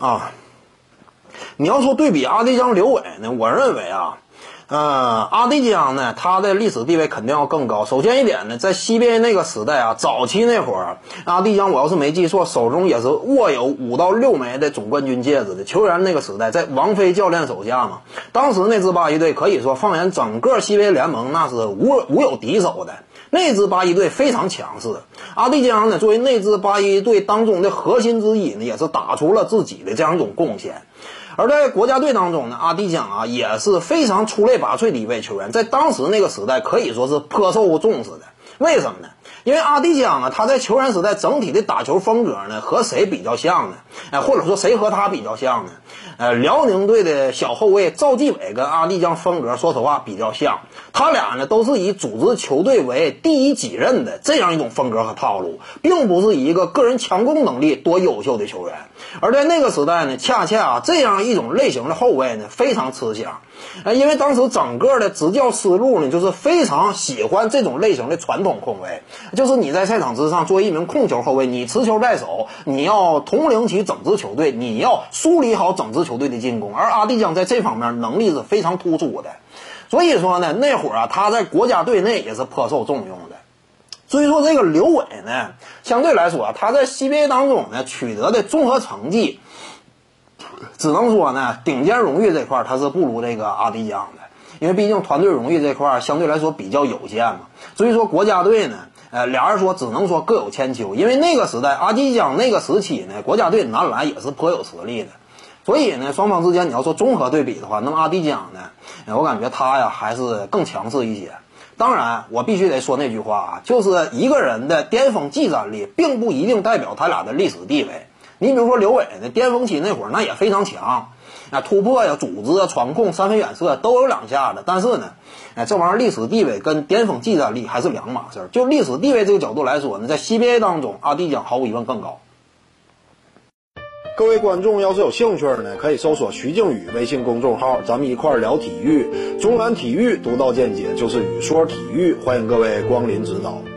啊。你要说对比阿迪江、刘伟呢，我认为啊。呃，阿迪江呢，他的历史地位肯定要更高。首先一点呢，在 CBA 那个时代啊，早期那会儿，阿迪江我要是没记错，手中也是握有五到六枚的总冠军戒指的球员。那个时代，在王菲教练手下嘛，当时那支八一队可以说放眼整个西边联盟，那是无无有敌手的。那支八一队非常强势。阿迪江呢，作为那支八一队当中的核心之一呢，也是打出了自己的这样一种贡献。而在国家队当中呢，阿迪江啊也是非常出类拔萃的一位球员，在当时那个时代可以说是颇受重视的。为什么呢？因为阿迪江啊，他在球员时代整体的打球风格呢，和谁比较像呢？哎，或者说谁和他比较像呢？呃，辽宁队的小后卫赵继伟跟阿迪江风格，说实话比较像。他俩呢都是以组织球队为第一己任的这样一种风格和套路，并不是一个个人强攻能力多优秀的球员。而在那个时代呢，恰恰啊这样一种类型的后卫呢非常吃香。呃，因为当时整个的执教思路呢，就是非常喜欢这种类型的传传统控卫，就是你在赛场之上作为一名控球后卫，你持球在手，你要统领起整支球队，你要梳理好整支球队的进攻。而阿迪江在这方面能力是非常突出的。所以说呢，那会儿啊，他在国家队内也是颇受重用的。所以说这个刘伟呢，相对来说，他在 CBA 当中呢取得的综合成绩，只能说呢，顶尖荣誉这块他是不如这个阿迪江的，因为毕竟团队荣誉这块儿相对来说比较有限嘛。所以说国家队呢，呃，俩人说只能说各有千秋，因为那个时代阿基江那个时期呢，国家队男篮也是颇有实力的。所以呢，双方之间你要说综合对比的话，那么阿迪江呢，我感觉他呀还是更强势一些。当然，我必须得说那句话啊，就是一个人的巅峰技战力，并不一定代表他俩的历史地位。你比如说刘伟呢，巅峰期那会儿那也非常强，啊，突破呀、组织啊、传控、三分远射都有两下的。但是呢，哎，这玩意儿历史地位跟巅峰技战力还是两码事儿。就历史地位这个角度来说呢，在 CBA 当中，阿迪将毫无疑问更高。各位观众要是有兴趣呢，可以搜索徐静宇微信公众号，咱们一块儿聊体育。中南体育独到见解就是语说体育，欢迎各位光临指导。